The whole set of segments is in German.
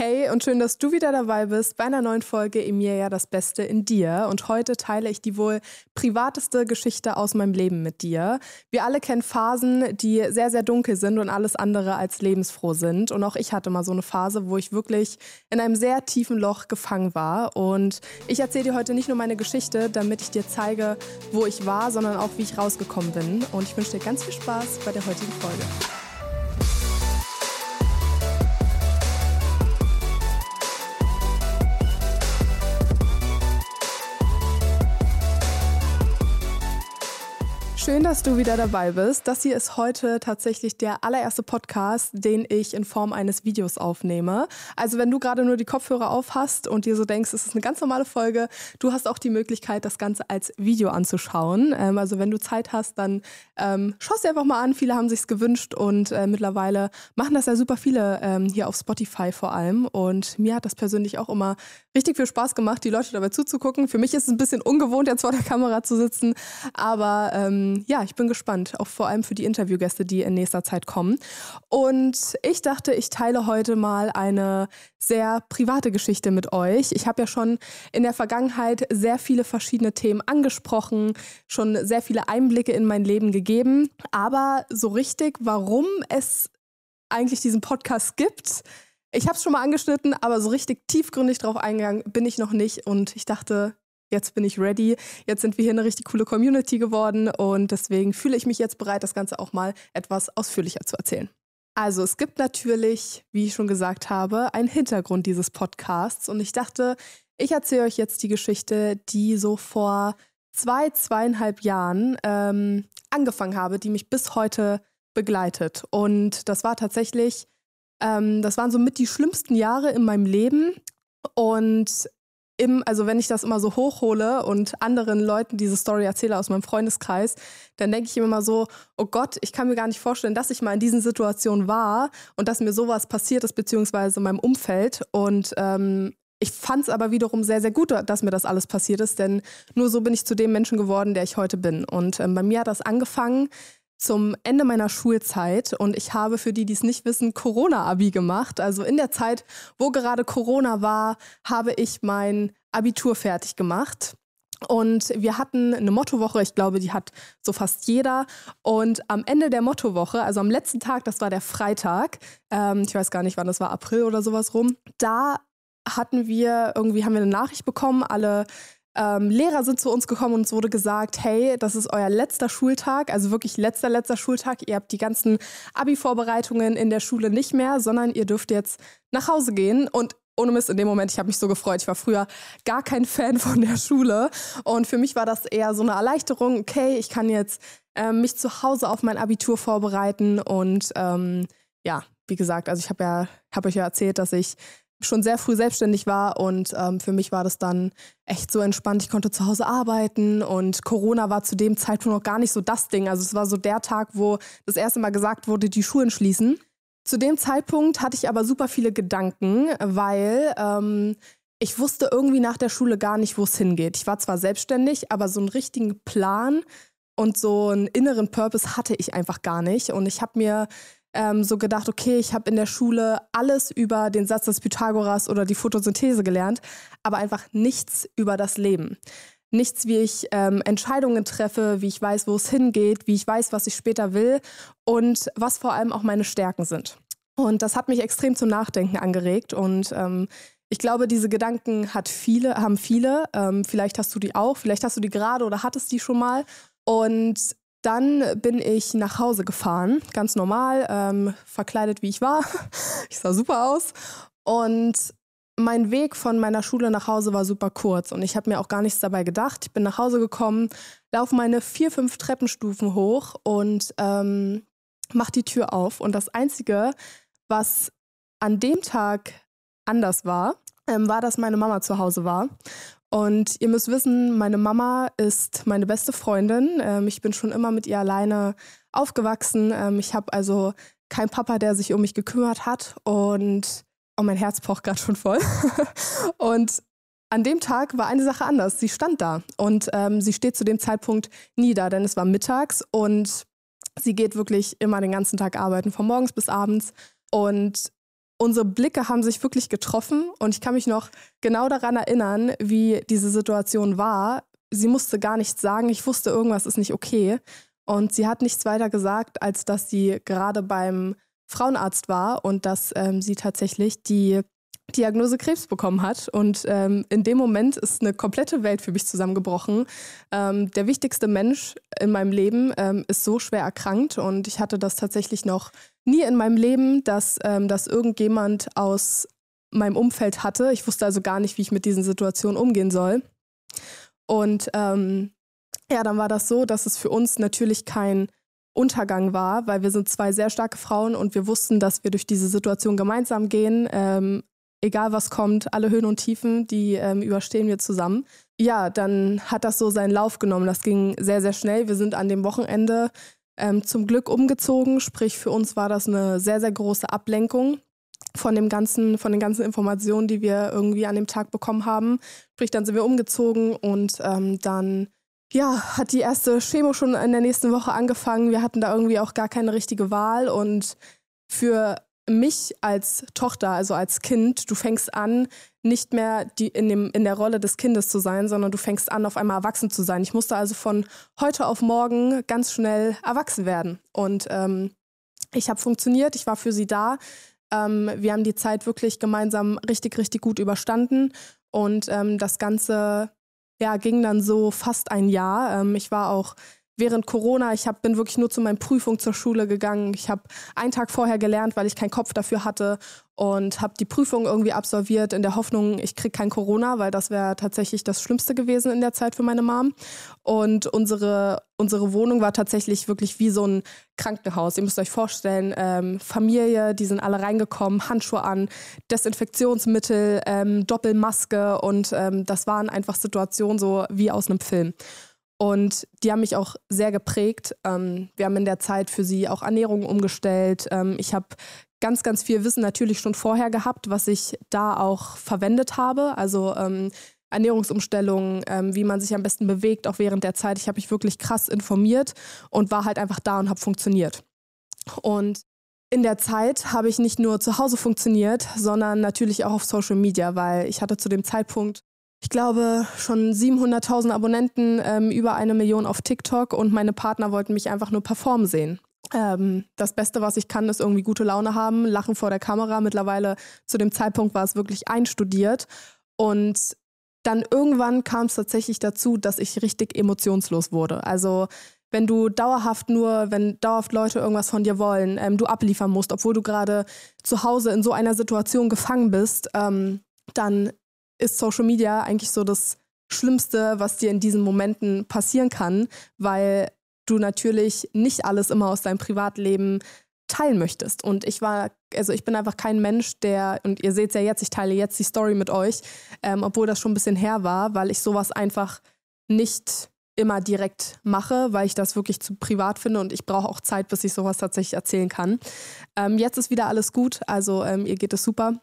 Hey und schön, dass du wieder dabei bist bei einer neuen Folge Emilia das Beste in dir. Und heute teile ich die wohl privateste Geschichte aus meinem Leben mit dir. Wir alle kennen Phasen, die sehr, sehr dunkel sind und alles andere als lebensfroh sind. Und auch ich hatte mal so eine Phase, wo ich wirklich in einem sehr tiefen Loch gefangen war. Und ich erzähle dir heute nicht nur meine Geschichte, damit ich dir zeige, wo ich war, sondern auch, wie ich rausgekommen bin. Und ich wünsche dir ganz viel Spaß bei der heutigen Folge. Schön, dass du wieder dabei bist. Das hier ist heute tatsächlich der allererste Podcast, den ich in Form eines Videos aufnehme. Also wenn du gerade nur die Kopfhörer auf hast und dir so denkst, es ist eine ganz normale Folge, du hast auch die Möglichkeit, das Ganze als Video anzuschauen. Ähm, also wenn du Zeit hast, dann ähm, schau es dir einfach mal an. Viele haben sich's gewünscht und äh, mittlerweile machen das ja super viele ähm, hier auf Spotify vor allem. Und mir hat das persönlich auch immer richtig viel Spaß gemacht, die Leute dabei zuzugucken. Für mich ist es ein bisschen ungewohnt, jetzt vor der Kamera zu sitzen, aber ähm, ja, ich bin gespannt, auch vor allem für die Interviewgäste, die in nächster Zeit kommen. Und ich dachte, ich teile heute mal eine sehr private Geschichte mit euch. Ich habe ja schon in der Vergangenheit sehr viele verschiedene Themen angesprochen, schon sehr viele Einblicke in mein Leben gegeben. Aber so richtig, warum es eigentlich diesen Podcast gibt, ich habe es schon mal angeschnitten, aber so richtig tiefgründig drauf eingegangen bin ich noch nicht. Und ich dachte, jetzt bin ich ready, jetzt sind wir hier eine richtig coole Community geworden und deswegen fühle ich mich jetzt bereit, das Ganze auch mal etwas ausführlicher zu erzählen. Also es gibt natürlich, wie ich schon gesagt habe, einen Hintergrund dieses Podcasts und ich dachte, ich erzähle euch jetzt die Geschichte, die so vor zwei, zweieinhalb Jahren ähm, angefangen habe, die mich bis heute begleitet. Und das war tatsächlich, ähm, das waren so mit die schlimmsten Jahre in meinem Leben. Und im, also wenn ich das immer so hochhole und anderen Leuten diese Story erzähle aus meinem Freundeskreis, dann denke ich immer mal so, oh Gott, ich kann mir gar nicht vorstellen, dass ich mal in diesen Situationen war und dass mir sowas passiert ist, beziehungsweise in meinem Umfeld. Und ähm, ich fand es aber wiederum sehr, sehr gut, dass mir das alles passiert ist, denn nur so bin ich zu dem Menschen geworden, der ich heute bin. Und ähm, bei mir hat das angefangen zum Ende meiner Schulzeit und ich habe für die, die es nicht wissen, Corona-Abi gemacht. Also in der Zeit, wo gerade Corona war, habe ich mein Abitur fertig gemacht. Und wir hatten eine Mottowoche, ich glaube, die hat so fast jeder. Und am Ende der Mottowoche, also am letzten Tag, das war der Freitag, ähm, ich weiß gar nicht, wann das war, April oder sowas rum, da hatten wir irgendwie, haben wir eine Nachricht bekommen, alle ähm, Lehrer sind zu uns gekommen und es wurde gesagt, hey, das ist euer letzter Schultag, also wirklich letzter, letzter Schultag. Ihr habt die ganzen Abi-Vorbereitungen in der Schule nicht mehr, sondern ihr dürft jetzt nach Hause gehen. Und ohne Mist, in dem Moment, ich habe mich so gefreut. Ich war früher gar kein Fan von der Schule. Und für mich war das eher so eine Erleichterung. Okay, ich kann jetzt ähm, mich zu Hause auf mein Abitur vorbereiten. Und ähm, ja, wie gesagt, also ich habe ja, habe euch ja erzählt, dass ich schon sehr früh selbstständig war und ähm, für mich war das dann echt so entspannt. Ich konnte zu Hause arbeiten und Corona war zu dem Zeitpunkt noch gar nicht so das Ding. Also es war so der Tag, wo das erste Mal gesagt wurde, die Schulen schließen. Zu dem Zeitpunkt hatte ich aber super viele Gedanken, weil ähm, ich wusste irgendwie nach der Schule gar nicht, wo es hingeht. Ich war zwar selbstständig, aber so einen richtigen Plan und so einen inneren Purpose hatte ich einfach gar nicht. Und ich habe mir ähm, so gedacht, okay, ich habe in der Schule alles über den Satz des Pythagoras oder die Photosynthese gelernt, aber einfach nichts über das Leben. Nichts, wie ich ähm, Entscheidungen treffe, wie ich weiß, wo es hingeht, wie ich weiß, was ich später will und was vor allem auch meine Stärken sind. Und das hat mich extrem zum Nachdenken angeregt und ähm, ich glaube, diese Gedanken hat viele, haben viele. Ähm, vielleicht hast du die auch, vielleicht hast du die gerade oder hattest die schon mal. Und dann bin ich nach Hause gefahren, ganz normal, ähm, verkleidet wie ich war. ich sah super aus. Und mein Weg von meiner Schule nach Hause war super kurz und ich habe mir auch gar nichts dabei gedacht. Ich bin nach Hause gekommen, laufe meine vier, fünf Treppenstufen hoch und ähm, mache die Tür auf. Und das Einzige, was an dem Tag anders war, ähm, war, dass meine Mama zu Hause war. Und ihr müsst wissen, meine Mama ist meine beste Freundin. Ähm, ich bin schon immer mit ihr alleine aufgewachsen. Ähm, ich habe also keinen Papa, der sich um mich gekümmert hat. Und oh, mein Herz pocht gerade schon voll. und an dem Tag war eine Sache anders. Sie stand da und ähm, sie steht zu dem Zeitpunkt nie da, denn es war mittags und sie geht wirklich immer den ganzen Tag arbeiten, von morgens bis abends. Und unsere Blicke haben sich wirklich getroffen und ich kann mich noch genau daran erinnern, wie diese Situation war. Sie musste gar nichts sagen. Ich wusste, irgendwas ist nicht okay. Und sie hat nichts weiter gesagt, als dass sie gerade beim Frauenarzt war und dass ähm, sie tatsächlich die Diagnose Krebs bekommen hat. Und ähm, in dem Moment ist eine komplette Welt für mich zusammengebrochen. Ähm, der wichtigste Mensch in meinem Leben ähm, ist so schwer erkrankt und ich hatte das tatsächlich noch nie in meinem Leben, dass ähm, das irgendjemand aus meinem Umfeld hatte. Ich wusste also gar nicht, wie ich mit diesen Situationen umgehen soll. Und ähm, ja, dann war das so, dass es für uns natürlich kein Untergang war, weil wir sind zwei sehr starke Frauen und wir wussten, dass wir durch diese Situation gemeinsam gehen. Ähm, egal was kommt, alle Höhen und Tiefen, die ähm, überstehen wir zusammen. Ja, dann hat das so seinen Lauf genommen. Das ging sehr, sehr schnell. Wir sind an dem Wochenende ähm, zum Glück umgezogen. Sprich, für uns war das eine sehr, sehr große Ablenkung von dem ganzen, von den ganzen Informationen, die wir irgendwie an dem Tag bekommen haben. Sprich, dann sind wir umgezogen und ähm, dann ja, hat die erste Chemo schon in der nächsten Woche angefangen. Wir hatten da irgendwie auch gar keine richtige Wahl und für mich als Tochter, also als Kind, du fängst an, nicht mehr die in, dem, in der Rolle des Kindes zu sein, sondern du fängst an, auf einmal erwachsen zu sein. Ich musste also von heute auf morgen ganz schnell erwachsen werden. Und ähm, ich habe funktioniert, ich war für sie da. Ähm, wir haben die Zeit wirklich gemeinsam richtig, richtig gut überstanden. Und ähm, das Ganze ja, ging dann so fast ein Jahr. Ähm, ich war auch während Corona, ich hab, bin wirklich nur zu meinen Prüfungen zur Schule gegangen. Ich habe einen Tag vorher gelernt, weil ich keinen Kopf dafür hatte und habe die Prüfung irgendwie absolviert in der Hoffnung, ich kriege kein Corona, weil das wäre tatsächlich das Schlimmste gewesen in der Zeit für meine Mom. Und unsere, unsere Wohnung war tatsächlich wirklich wie so ein Krankenhaus. Ihr müsst euch vorstellen, ähm, Familie, die sind alle reingekommen, Handschuhe an, Desinfektionsmittel, ähm, Doppelmaske und ähm, das waren einfach Situationen so wie aus einem Film. Und die haben mich auch sehr geprägt. Ähm, wir haben in der Zeit für sie auch Ernährung umgestellt. Ähm, ich habe ganz, ganz viel Wissen natürlich schon vorher gehabt, was ich da auch verwendet habe. Also ähm, Ernährungsumstellungen, ähm, wie man sich am besten bewegt, auch während der Zeit. Ich habe mich wirklich krass informiert und war halt einfach da und habe funktioniert. Und in der Zeit habe ich nicht nur zu Hause funktioniert, sondern natürlich auch auf Social Media, weil ich hatte zu dem Zeitpunkt ich glaube, schon 700.000 Abonnenten, ähm, über eine Million auf TikTok und meine Partner wollten mich einfach nur performen sehen. Ähm, das Beste, was ich kann, ist irgendwie gute Laune haben, lachen vor der Kamera. Mittlerweile zu dem Zeitpunkt war es wirklich einstudiert. Und dann irgendwann kam es tatsächlich dazu, dass ich richtig emotionslos wurde. Also wenn du dauerhaft nur, wenn dauerhaft Leute irgendwas von dir wollen, ähm, du abliefern musst, obwohl du gerade zu Hause in so einer Situation gefangen bist, ähm, dann ist Social Media eigentlich so das Schlimmste, was dir in diesen Momenten passieren kann, weil du natürlich nicht alles immer aus deinem Privatleben teilen möchtest. Und ich war, also ich bin einfach kein Mensch, der, und ihr seht es ja jetzt, ich teile jetzt die Story mit euch, ähm, obwohl das schon ein bisschen her war, weil ich sowas einfach nicht immer direkt mache, weil ich das wirklich zu privat finde und ich brauche auch Zeit, bis ich sowas tatsächlich erzählen kann. Ähm, jetzt ist wieder alles gut, also ähm, ihr geht es super.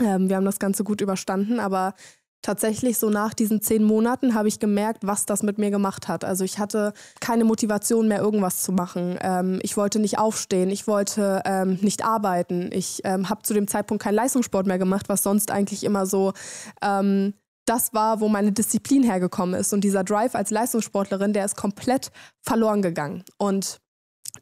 Ähm, wir haben das Ganze gut überstanden, aber tatsächlich so nach diesen zehn Monaten habe ich gemerkt, was das mit mir gemacht hat. Also ich hatte keine Motivation mehr, irgendwas zu machen. Ähm, ich wollte nicht aufstehen, ich wollte ähm, nicht arbeiten. Ich ähm, habe zu dem Zeitpunkt keinen Leistungssport mehr gemacht, was sonst eigentlich immer so ähm, das war, wo meine Disziplin hergekommen ist. Und dieser Drive als Leistungssportlerin, der ist komplett verloren gegangen. Und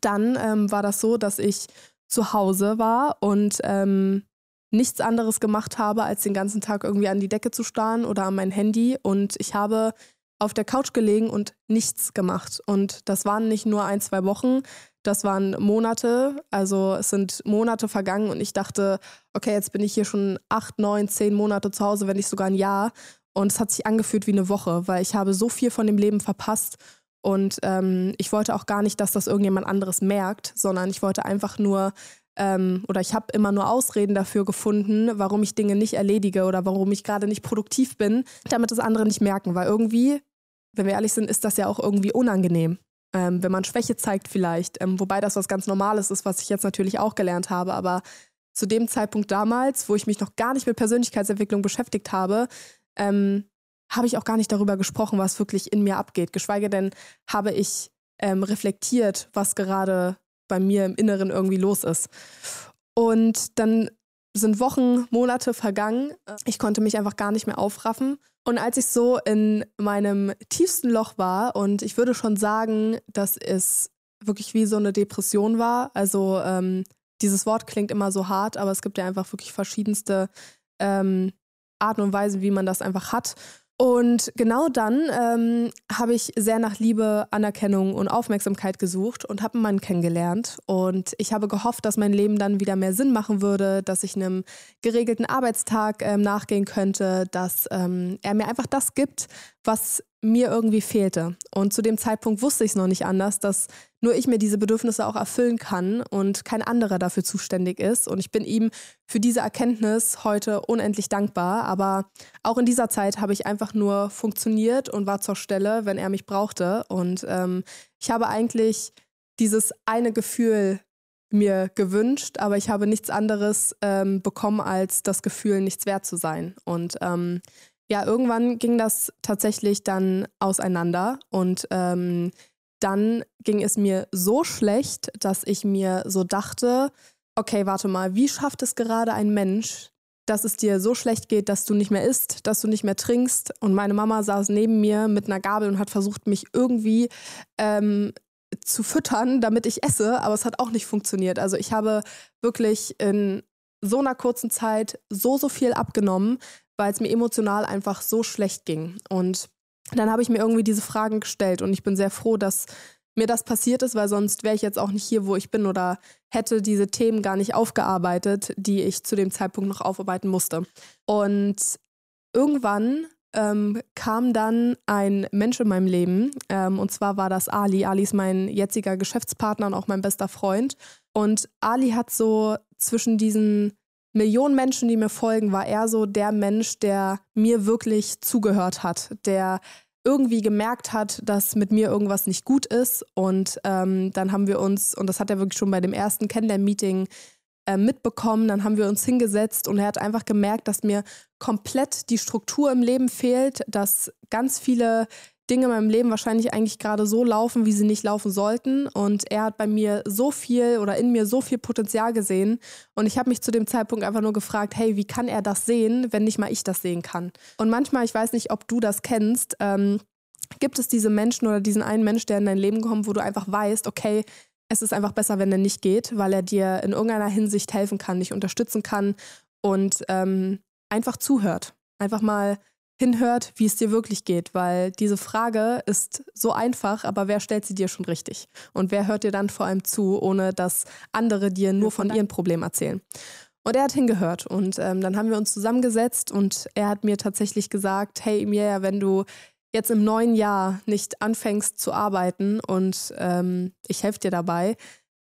dann ähm, war das so, dass ich zu Hause war und ähm, nichts anderes gemacht habe, als den ganzen Tag irgendwie an die Decke zu starren oder an mein Handy. Und ich habe auf der Couch gelegen und nichts gemacht. Und das waren nicht nur ein, zwei Wochen, das waren Monate. Also es sind Monate vergangen und ich dachte, okay, jetzt bin ich hier schon acht, neun, zehn Monate zu Hause, wenn nicht sogar ein Jahr. Und es hat sich angefühlt wie eine Woche, weil ich habe so viel von dem Leben verpasst. Und ähm, ich wollte auch gar nicht, dass das irgendjemand anderes merkt, sondern ich wollte einfach nur ähm, oder ich habe immer nur Ausreden dafür gefunden, warum ich Dinge nicht erledige oder warum ich gerade nicht produktiv bin, damit das andere nicht merken. Weil irgendwie, wenn wir ehrlich sind, ist das ja auch irgendwie unangenehm. Ähm, wenn man Schwäche zeigt vielleicht, ähm, wobei das was ganz Normales ist, was ich jetzt natürlich auch gelernt habe, aber zu dem Zeitpunkt damals, wo ich mich noch gar nicht mit Persönlichkeitsentwicklung beschäftigt habe, ähm, habe ich auch gar nicht darüber gesprochen, was wirklich in mir abgeht. Geschweige denn habe ich ähm, reflektiert, was gerade bei mir im Inneren irgendwie los ist. Und dann sind Wochen, Monate vergangen. Ich konnte mich einfach gar nicht mehr aufraffen. Und als ich so in meinem tiefsten Loch war und ich würde schon sagen, dass es wirklich wie so eine Depression war. Also ähm, dieses Wort klingt immer so hart, aber es gibt ja einfach wirklich verschiedenste ähm, Arten und Weisen, wie man das einfach hat. Und genau dann ähm, habe ich sehr nach Liebe, Anerkennung und Aufmerksamkeit gesucht und habe einen Mann kennengelernt. Und ich habe gehofft, dass mein Leben dann wieder mehr Sinn machen würde, dass ich einem geregelten Arbeitstag ähm, nachgehen könnte, dass ähm, er mir einfach das gibt, was mir irgendwie fehlte. Und zu dem Zeitpunkt wusste ich es noch nicht anders, dass nur ich mir diese Bedürfnisse auch erfüllen kann und kein anderer dafür zuständig ist. Und ich bin ihm für diese Erkenntnis heute unendlich dankbar. Aber auch in dieser Zeit habe ich einfach nur funktioniert und war zur Stelle, wenn er mich brauchte. Und ähm, ich habe eigentlich dieses eine Gefühl mir gewünscht, aber ich habe nichts anderes ähm, bekommen als das Gefühl, nichts wert zu sein. Und ähm, ja, irgendwann ging das tatsächlich dann auseinander und ähm, dann ging es mir so schlecht, dass ich mir so dachte, okay, warte mal, wie schafft es gerade ein Mensch, dass es dir so schlecht geht, dass du nicht mehr isst, dass du nicht mehr trinkst. Und meine Mama saß neben mir mit einer Gabel und hat versucht, mich irgendwie ähm, zu füttern, damit ich esse, aber es hat auch nicht funktioniert. Also ich habe wirklich in so einer kurzen Zeit so, so viel abgenommen, weil es mir emotional einfach so schlecht ging. Und dann habe ich mir irgendwie diese Fragen gestellt und ich bin sehr froh, dass mir das passiert ist, weil sonst wäre ich jetzt auch nicht hier, wo ich bin oder hätte diese Themen gar nicht aufgearbeitet, die ich zu dem Zeitpunkt noch aufarbeiten musste. Und irgendwann ähm, kam dann ein Mensch in meinem Leben ähm, und zwar war das Ali. Ali ist mein jetziger Geschäftspartner und auch mein bester Freund. Und Ali hat so zwischen diesen Millionen Menschen, die mir folgen, war er so der Mensch, der mir wirklich zugehört hat, der irgendwie gemerkt hat, dass mit mir irgendwas nicht gut ist. Und ähm, dann haben wir uns, und das hat er wirklich schon bei dem ersten Kennenlern-Meeting äh, mitbekommen, dann haben wir uns hingesetzt und er hat einfach gemerkt, dass mir komplett die Struktur im Leben fehlt, dass ganz viele Dinge in meinem Leben wahrscheinlich eigentlich gerade so laufen, wie sie nicht laufen sollten. Und er hat bei mir so viel oder in mir so viel Potenzial gesehen. Und ich habe mich zu dem Zeitpunkt einfach nur gefragt, hey, wie kann er das sehen, wenn nicht mal ich das sehen kann? Und manchmal, ich weiß nicht, ob du das kennst, ähm, gibt es diese Menschen oder diesen einen Mensch, der in dein Leben kommt, wo du einfach weißt, okay, es ist einfach besser, wenn er nicht geht, weil er dir in irgendeiner Hinsicht helfen kann, dich unterstützen kann und ähm, einfach zuhört. Einfach mal hinhört, wie es dir wirklich geht, weil diese Frage ist so einfach, aber wer stellt sie dir schon richtig? Und wer hört dir dann vor allem zu, ohne dass andere dir nur von ihren Problemen erzählen? Und er hat hingehört und ähm, dann haben wir uns zusammengesetzt und er hat mir tatsächlich gesagt, hey Emilia, wenn du jetzt im neuen Jahr nicht anfängst zu arbeiten und ähm, ich helfe dir dabei,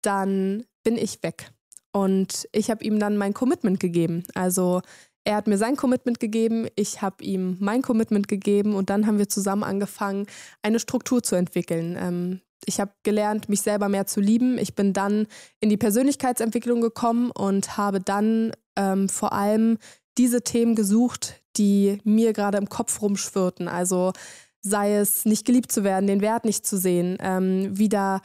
dann bin ich weg. Und ich habe ihm dann mein Commitment gegeben. Also er hat mir sein Commitment gegeben, ich habe ihm mein Commitment gegeben und dann haben wir zusammen angefangen, eine Struktur zu entwickeln. Ähm, ich habe gelernt, mich selber mehr zu lieben. Ich bin dann in die Persönlichkeitsentwicklung gekommen und habe dann ähm, vor allem diese Themen gesucht, die mir gerade im Kopf rumschwirrten. Also sei es nicht geliebt zu werden, den Wert nicht zu sehen, ähm, wieder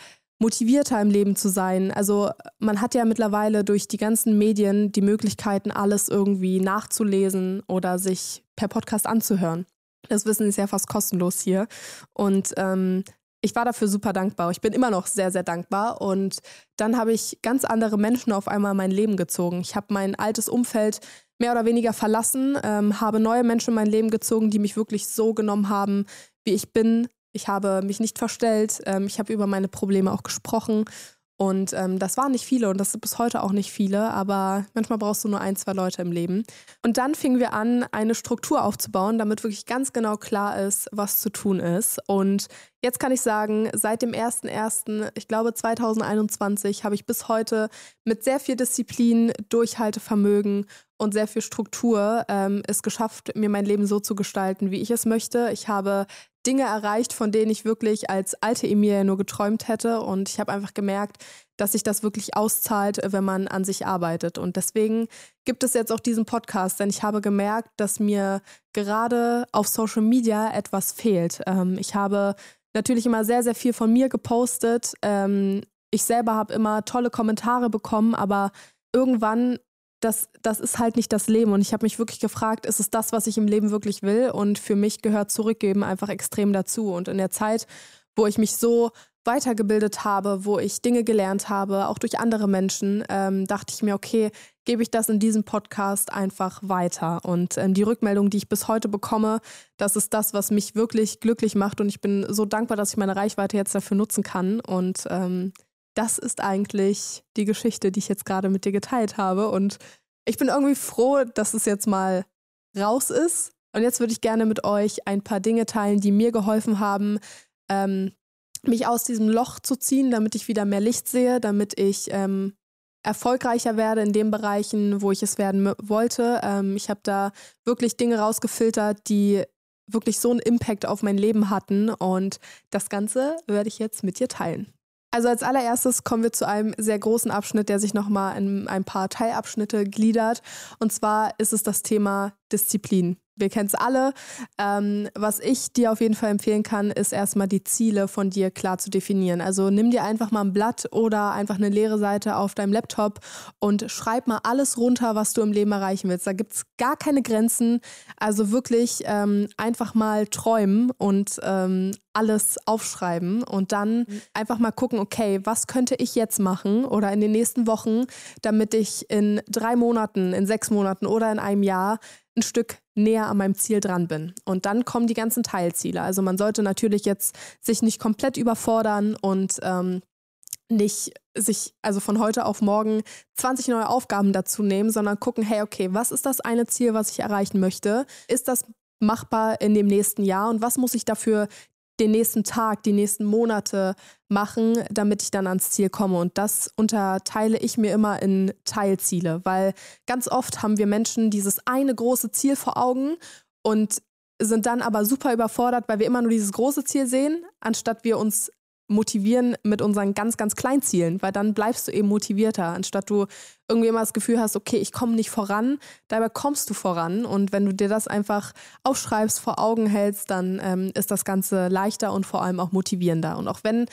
motivierter im Leben zu sein. Also man hat ja mittlerweile durch die ganzen Medien die Möglichkeiten, alles irgendwie nachzulesen oder sich per Podcast anzuhören. Das Wissen ist ja fast kostenlos hier. Und ähm, ich war dafür super dankbar. Ich bin immer noch sehr, sehr dankbar. Und dann habe ich ganz andere Menschen auf einmal in mein Leben gezogen. Ich habe mein altes Umfeld mehr oder weniger verlassen, ähm, habe neue Menschen in mein Leben gezogen, die mich wirklich so genommen haben, wie ich bin, ich habe mich nicht verstellt. Ähm, ich habe über meine Probleme auch gesprochen. Und ähm, das waren nicht viele und das sind bis heute auch nicht viele, aber manchmal brauchst du nur ein, zwei Leute im Leben. Und dann fingen wir an, eine Struktur aufzubauen, damit wirklich ganz genau klar ist, was zu tun ist. Und jetzt kann ich sagen, seit dem 1.1., ich glaube 2021, habe ich bis heute mit sehr viel Disziplin, Durchhaltevermögen und sehr viel Struktur ähm, es geschafft, mir mein Leben so zu gestalten, wie ich es möchte. Ich habe Dinge erreicht, von denen ich wirklich als alte Emilia nur geträumt hätte. Und ich habe einfach gemerkt, dass sich das wirklich auszahlt, wenn man an sich arbeitet. Und deswegen gibt es jetzt auch diesen Podcast, denn ich habe gemerkt, dass mir gerade auf Social Media etwas fehlt. Ähm, ich habe natürlich immer sehr, sehr viel von mir gepostet. Ähm, ich selber habe immer tolle Kommentare bekommen, aber irgendwann das, das ist halt nicht das Leben. Und ich habe mich wirklich gefragt, ist es das, was ich im Leben wirklich will? Und für mich gehört Zurückgeben einfach extrem dazu. Und in der Zeit, wo ich mich so weitergebildet habe, wo ich Dinge gelernt habe, auch durch andere Menschen, ähm, dachte ich mir, okay, gebe ich das in diesem Podcast einfach weiter. Und ähm, die Rückmeldung, die ich bis heute bekomme, das ist das, was mich wirklich glücklich macht. Und ich bin so dankbar, dass ich meine Reichweite jetzt dafür nutzen kann. Und ähm, das ist eigentlich die Geschichte, die ich jetzt gerade mit dir geteilt habe. Und ich bin irgendwie froh, dass es jetzt mal raus ist. Und jetzt würde ich gerne mit euch ein paar Dinge teilen, die mir geholfen haben, ähm, mich aus diesem Loch zu ziehen, damit ich wieder mehr Licht sehe, damit ich ähm, erfolgreicher werde in den Bereichen, wo ich es werden wollte. Ähm, ich habe da wirklich Dinge rausgefiltert, die wirklich so einen Impact auf mein Leben hatten und das Ganze werde ich jetzt mit dir teilen. Also als allererstes kommen wir zu einem sehr großen Abschnitt, der sich nochmal in ein paar Teilabschnitte gliedert. Und zwar ist es das Thema Disziplin wir kennen es alle. Ähm, was ich dir auf jeden Fall empfehlen kann, ist erstmal die Ziele von dir klar zu definieren. Also nimm dir einfach mal ein Blatt oder einfach eine leere Seite auf deinem Laptop und schreib mal alles runter, was du im Leben erreichen willst. Da gibt es gar keine Grenzen. Also wirklich ähm, einfach mal träumen und ähm, alles aufschreiben und dann mhm. einfach mal gucken, okay, was könnte ich jetzt machen oder in den nächsten Wochen, damit ich in drei Monaten, in sechs Monaten oder in einem Jahr ein Stück näher an meinem Ziel dran bin. Und dann kommen die ganzen Teilziele. Also man sollte natürlich jetzt sich nicht komplett überfordern und ähm, nicht sich also von heute auf morgen 20 neue Aufgaben dazu nehmen, sondern gucken, hey, okay, was ist das eine Ziel, was ich erreichen möchte? Ist das machbar in dem nächsten Jahr und was muss ich dafür den nächsten Tag, die nächsten Monate machen, damit ich dann ans Ziel komme. Und das unterteile ich mir immer in Teilziele, weil ganz oft haben wir Menschen dieses eine große Ziel vor Augen und sind dann aber super überfordert, weil wir immer nur dieses große Ziel sehen, anstatt wir uns motivieren mit unseren ganz, ganz kleinen Zielen, weil dann bleibst du eben motivierter, anstatt du irgendwie immer das Gefühl hast, okay, ich komme nicht voran, dabei kommst du voran. Und wenn du dir das einfach aufschreibst, vor Augen hältst, dann ähm, ist das Ganze leichter und vor allem auch motivierender. Und auch wenn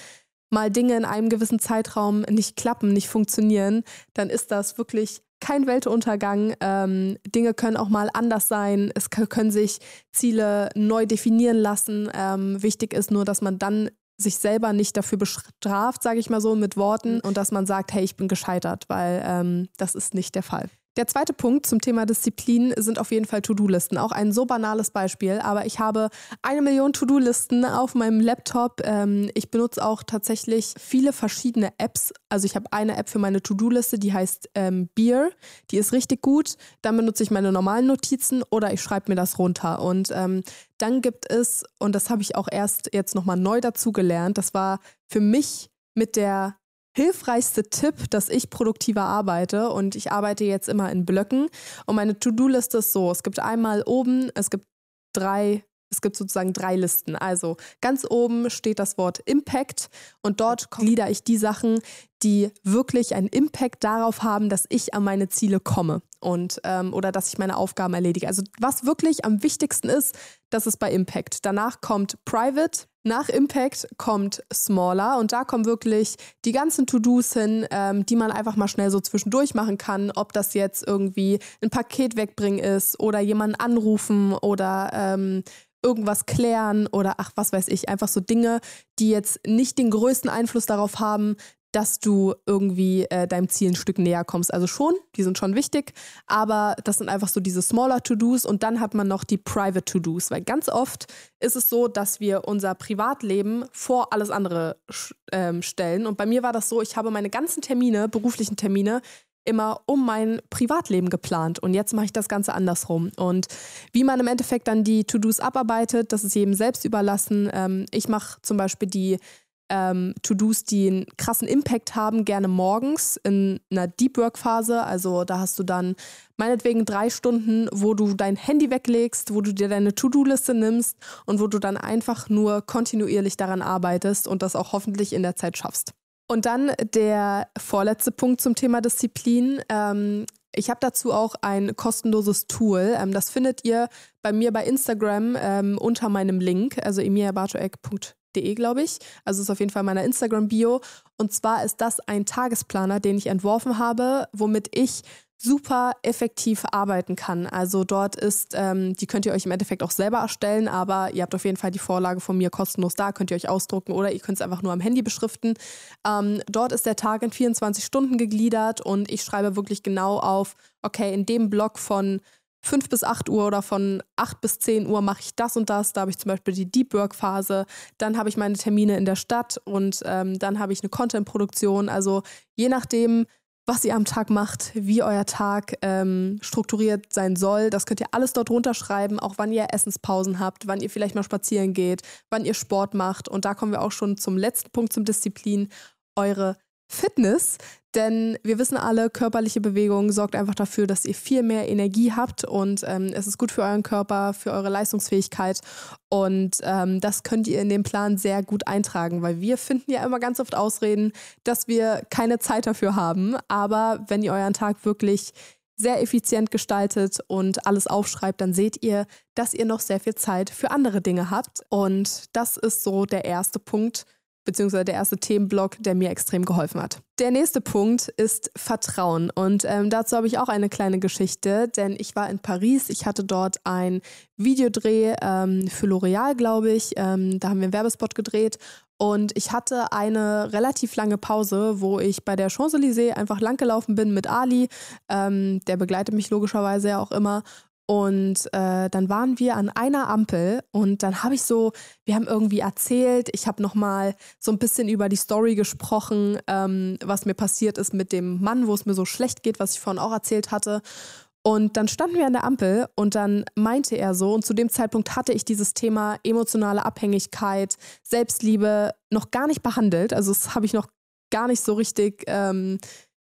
mal Dinge in einem gewissen Zeitraum nicht klappen, nicht funktionieren, dann ist das wirklich kein Weltuntergang. Ähm, Dinge können auch mal anders sein. Es können sich Ziele neu definieren lassen. Ähm, wichtig ist nur, dass man dann sich selber nicht dafür bestraft, sage ich mal so, mit Worten und dass man sagt, hey, ich bin gescheitert, weil ähm, das ist nicht der Fall. Der zweite Punkt zum Thema Disziplin sind auf jeden Fall To-Do-Listen. Auch ein so banales Beispiel, aber ich habe eine Million To-Do-Listen auf meinem Laptop. Ähm, ich benutze auch tatsächlich viele verschiedene Apps. Also ich habe eine App für meine To-Do-Liste, die heißt ähm, Beer. Die ist richtig gut. Dann benutze ich meine normalen Notizen oder ich schreibe mir das runter. Und ähm, dann gibt es, und das habe ich auch erst jetzt nochmal neu dazu gelernt, das war für mich mit der hilfreichste Tipp, dass ich produktiver arbeite und ich arbeite jetzt immer in Blöcken und meine To-Do-Liste ist so, es gibt einmal oben, es gibt drei es gibt sozusagen drei Listen. Also ganz oben steht das Wort Impact und dort glieder ich die Sachen, die wirklich einen Impact darauf haben, dass ich an meine Ziele komme und ähm, oder dass ich meine Aufgaben erledige. Also was wirklich am wichtigsten ist, das ist bei Impact. Danach kommt Private, nach Impact kommt Smaller und da kommen wirklich die ganzen To-Dos hin, ähm, die man einfach mal schnell so zwischendurch machen kann. Ob das jetzt irgendwie ein Paket wegbringen ist oder jemanden anrufen oder ähm, irgendwas klären oder ach, was weiß ich, einfach so Dinge, die jetzt nicht den größten Einfluss darauf haben, dass du irgendwie äh, deinem Ziel ein Stück näher kommst. Also schon, die sind schon wichtig, aber das sind einfach so diese smaller To-Dos und dann hat man noch die Private To-Dos, weil ganz oft ist es so, dass wir unser Privatleben vor alles andere ähm, stellen. Und bei mir war das so, ich habe meine ganzen Termine, beruflichen Termine, immer um mein Privatleben geplant und jetzt mache ich das Ganze andersrum. Und wie man im Endeffekt dann die To-Dos abarbeitet, das ist jedem selbst überlassen. Ähm, ich mache zum Beispiel die ähm, To-Dos, die einen krassen Impact haben, gerne morgens in einer Deep Work-Phase. Also da hast du dann meinetwegen drei Stunden, wo du dein Handy weglegst, wo du dir deine To-Do-Liste nimmst und wo du dann einfach nur kontinuierlich daran arbeitest und das auch hoffentlich in der Zeit schaffst. Und dann der vorletzte Punkt zum Thema Disziplin. Ähm, ich habe dazu auch ein kostenloses Tool. Ähm, das findet ihr bei mir bei Instagram ähm, unter meinem Link, also emiliabartoek.de De, glaube ich. Also ist auf jeden Fall meiner Instagram-Bio. Und zwar ist das ein Tagesplaner, den ich entworfen habe, womit ich super effektiv arbeiten kann. Also dort ist, ähm, die könnt ihr euch im Endeffekt auch selber erstellen, aber ihr habt auf jeden Fall die Vorlage von mir kostenlos da, könnt ihr euch ausdrucken oder ihr könnt es einfach nur am Handy beschriften. Ähm, dort ist der Tag in 24 Stunden gegliedert und ich schreibe wirklich genau auf, okay, in dem Block von 5 bis 8 Uhr oder von 8 bis 10 Uhr mache ich das und das. Da habe ich zum Beispiel die Deep Work Phase. Dann habe ich meine Termine in der Stadt und ähm, dann habe ich eine Content-Produktion. Also je nachdem, was ihr am Tag macht, wie euer Tag ähm, strukturiert sein soll. Das könnt ihr alles dort runterschreiben, auch wann ihr Essenspausen habt, wann ihr vielleicht mal spazieren geht, wann ihr Sport macht. Und da kommen wir auch schon zum letzten Punkt, zum Disziplin, eure Fitness. Denn wir wissen alle, körperliche Bewegung sorgt einfach dafür, dass ihr viel mehr Energie habt und ähm, es ist gut für euren Körper, für eure Leistungsfähigkeit. Und ähm, das könnt ihr in den Plan sehr gut eintragen, weil wir finden ja immer ganz oft Ausreden, dass wir keine Zeit dafür haben. Aber wenn ihr euren Tag wirklich sehr effizient gestaltet und alles aufschreibt, dann seht ihr, dass ihr noch sehr viel Zeit für andere Dinge habt. Und das ist so der erste Punkt, beziehungsweise der erste Themenblock, der mir extrem geholfen hat. Der nächste Punkt ist Vertrauen. Und ähm, dazu habe ich auch eine kleine Geschichte, denn ich war in Paris. Ich hatte dort ein Videodreh ähm, für L'Oreal, glaube ich. Ähm, da haben wir einen Werbespot gedreht. Und ich hatte eine relativ lange Pause, wo ich bei der Champs-Élysées einfach langgelaufen bin mit Ali. Ähm, der begleitet mich logischerweise ja auch immer. Und äh, dann waren wir an einer Ampel und dann habe ich so, wir haben irgendwie erzählt, ich habe nochmal so ein bisschen über die Story gesprochen, ähm, was mir passiert ist mit dem Mann, wo es mir so schlecht geht, was ich vorhin auch erzählt hatte. Und dann standen wir an der Ampel und dann meinte er so, und zu dem Zeitpunkt hatte ich dieses Thema emotionale Abhängigkeit, Selbstliebe noch gar nicht behandelt. Also das habe ich noch gar nicht so richtig ähm,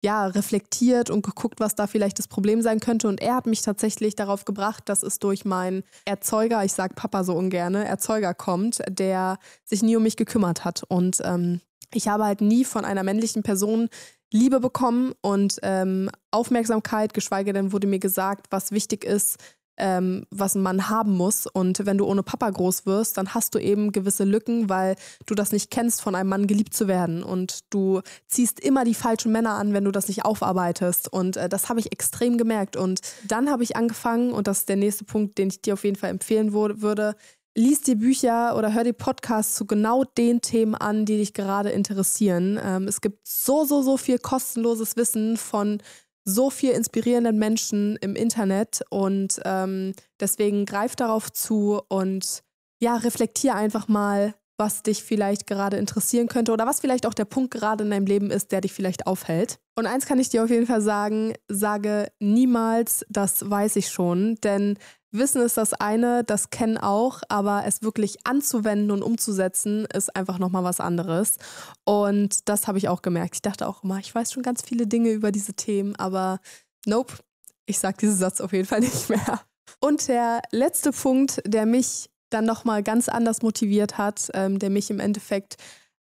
ja, reflektiert und geguckt, was da vielleicht das Problem sein könnte. Und er hat mich tatsächlich darauf gebracht, dass es durch meinen Erzeuger, ich sage Papa so ungerne, Erzeuger kommt, der sich nie um mich gekümmert hat. Und ähm, ich habe halt nie von einer männlichen Person Liebe bekommen und ähm, Aufmerksamkeit, geschweige denn wurde mir gesagt, was wichtig ist, ähm, was ein Mann haben muss. Und wenn du ohne Papa groß wirst, dann hast du eben gewisse Lücken, weil du das nicht kennst, von einem Mann geliebt zu werden. Und du ziehst immer die falschen Männer an, wenn du das nicht aufarbeitest. Und äh, das habe ich extrem gemerkt. Und dann habe ich angefangen, und das ist der nächste Punkt, den ich dir auf jeden Fall empfehlen würde, Lies dir Bücher oder hör dir Podcasts zu genau den Themen an, die dich gerade interessieren. Ähm, es gibt so, so, so viel kostenloses Wissen von so viel inspirierenden Menschen im Internet und ähm, deswegen greif darauf zu und ja, reflektier einfach mal, was dich vielleicht gerade interessieren könnte oder was vielleicht auch der Punkt gerade in deinem Leben ist, der dich vielleicht aufhält. Und eins kann ich dir auf jeden Fall sagen, sage niemals, das weiß ich schon, denn Wissen ist das eine, das kennen auch, aber es wirklich anzuwenden und umzusetzen ist einfach nochmal was anderes. Und das habe ich auch gemerkt. Ich dachte auch immer, ich weiß schon ganz viele Dinge über diese Themen, aber nope, ich sage diesen Satz auf jeden Fall nicht mehr. Und der letzte Punkt, der mich dann nochmal ganz anders motiviert hat, ähm, der mich im Endeffekt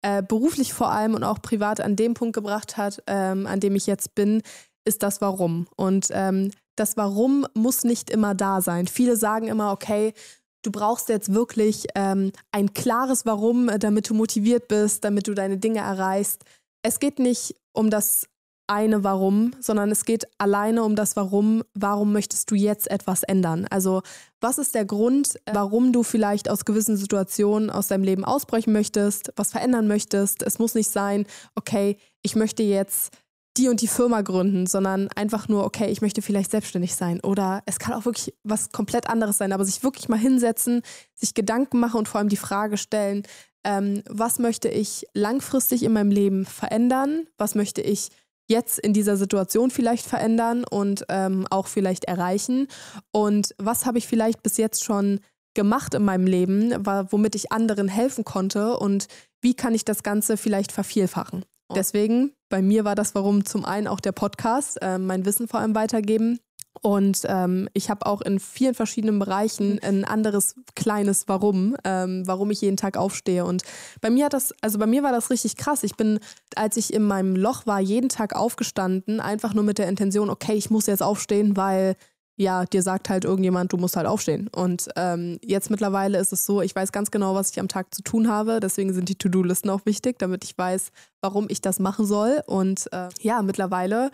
äh, beruflich vor allem und auch privat an dem Punkt gebracht hat, ähm, an dem ich jetzt bin, ist das Warum. Und ähm, das Warum muss nicht immer da sein. Viele sagen immer, okay, du brauchst jetzt wirklich ähm, ein klares Warum, äh, damit du motiviert bist, damit du deine Dinge erreichst. Es geht nicht um das eine Warum, sondern es geht alleine um das Warum. Warum möchtest du jetzt etwas ändern? Also was ist der Grund, warum du vielleicht aus gewissen Situationen aus deinem Leben ausbrechen möchtest, was verändern möchtest? Es muss nicht sein, okay, ich möchte jetzt die und die Firma gründen, sondern einfach nur, okay, ich möchte vielleicht selbstständig sein. Oder es kann auch wirklich was komplett anderes sein, aber sich wirklich mal hinsetzen, sich Gedanken machen und vor allem die Frage stellen, ähm, was möchte ich langfristig in meinem Leben verändern? Was möchte ich jetzt in dieser Situation vielleicht verändern und ähm, auch vielleicht erreichen? Und was habe ich vielleicht bis jetzt schon gemacht in meinem Leben, womit ich anderen helfen konnte und wie kann ich das Ganze vielleicht vervielfachen? Deswegen, bei mir war das warum zum einen auch der Podcast, äh, mein Wissen vor allem weitergeben. Und ähm, ich habe auch in vielen verschiedenen Bereichen ein anderes kleines Warum, ähm, warum ich jeden Tag aufstehe. Und bei mir hat das, also bei mir war das richtig krass. Ich bin, als ich in meinem Loch war, jeden Tag aufgestanden, einfach nur mit der Intention, okay, ich muss jetzt aufstehen, weil ja, dir sagt halt irgendjemand, du musst halt aufstehen. Und ähm, jetzt mittlerweile ist es so, ich weiß ganz genau, was ich am Tag zu tun habe. Deswegen sind die To-Do-Listen auch wichtig, damit ich weiß, warum ich das machen soll. Und äh, ja, mittlerweile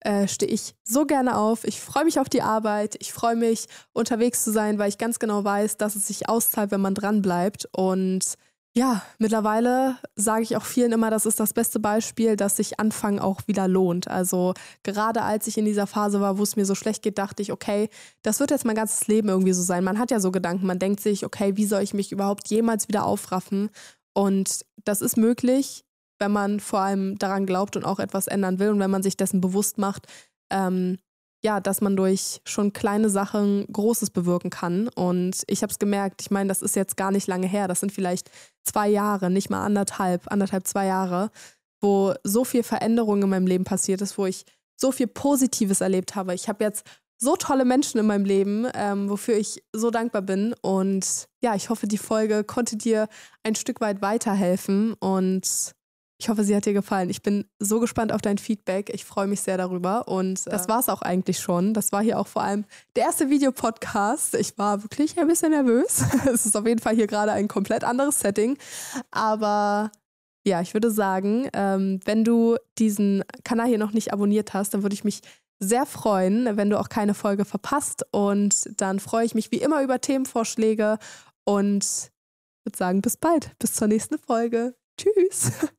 äh, stehe ich so gerne auf. Ich freue mich auf die Arbeit. Ich freue mich, unterwegs zu sein, weil ich ganz genau weiß, dass es sich auszahlt, wenn man dran bleibt. Und ja, mittlerweile sage ich auch vielen immer, das ist das beste Beispiel, dass sich Anfangen auch wieder lohnt. Also gerade als ich in dieser Phase war, wo es mir so schlecht geht, dachte ich, okay, das wird jetzt mein ganzes Leben irgendwie so sein. Man hat ja so Gedanken, man denkt sich, okay, wie soll ich mich überhaupt jemals wieder aufraffen? Und das ist möglich, wenn man vor allem daran glaubt und auch etwas ändern will und wenn man sich dessen bewusst macht, ähm, ja, dass man durch schon kleine Sachen Großes bewirken kann. Und ich habe es gemerkt, ich meine, das ist jetzt gar nicht lange her, das sind vielleicht zwei Jahre, nicht mal anderthalb, anderthalb, zwei Jahre, wo so viel Veränderung in meinem Leben passiert ist, wo ich so viel Positives erlebt habe. Ich habe jetzt so tolle Menschen in meinem Leben, ähm, wofür ich so dankbar bin. Und ja, ich hoffe, die Folge konnte dir ein Stück weit weiterhelfen. Und ich hoffe, sie hat dir gefallen. Ich bin so gespannt auf dein Feedback. Ich freue mich sehr darüber. Und das war es auch eigentlich schon. Das war hier auch vor allem der erste Videopodcast. Ich war wirklich ein bisschen nervös. es ist auf jeden Fall hier gerade ein komplett anderes Setting. Aber ja, ich würde sagen, ähm, wenn du diesen Kanal hier noch nicht abonniert hast, dann würde ich mich sehr freuen, wenn du auch keine Folge verpasst. Und dann freue ich mich wie immer über Themenvorschläge und würde sagen, bis bald. Bis zur nächsten Folge. Tschüss.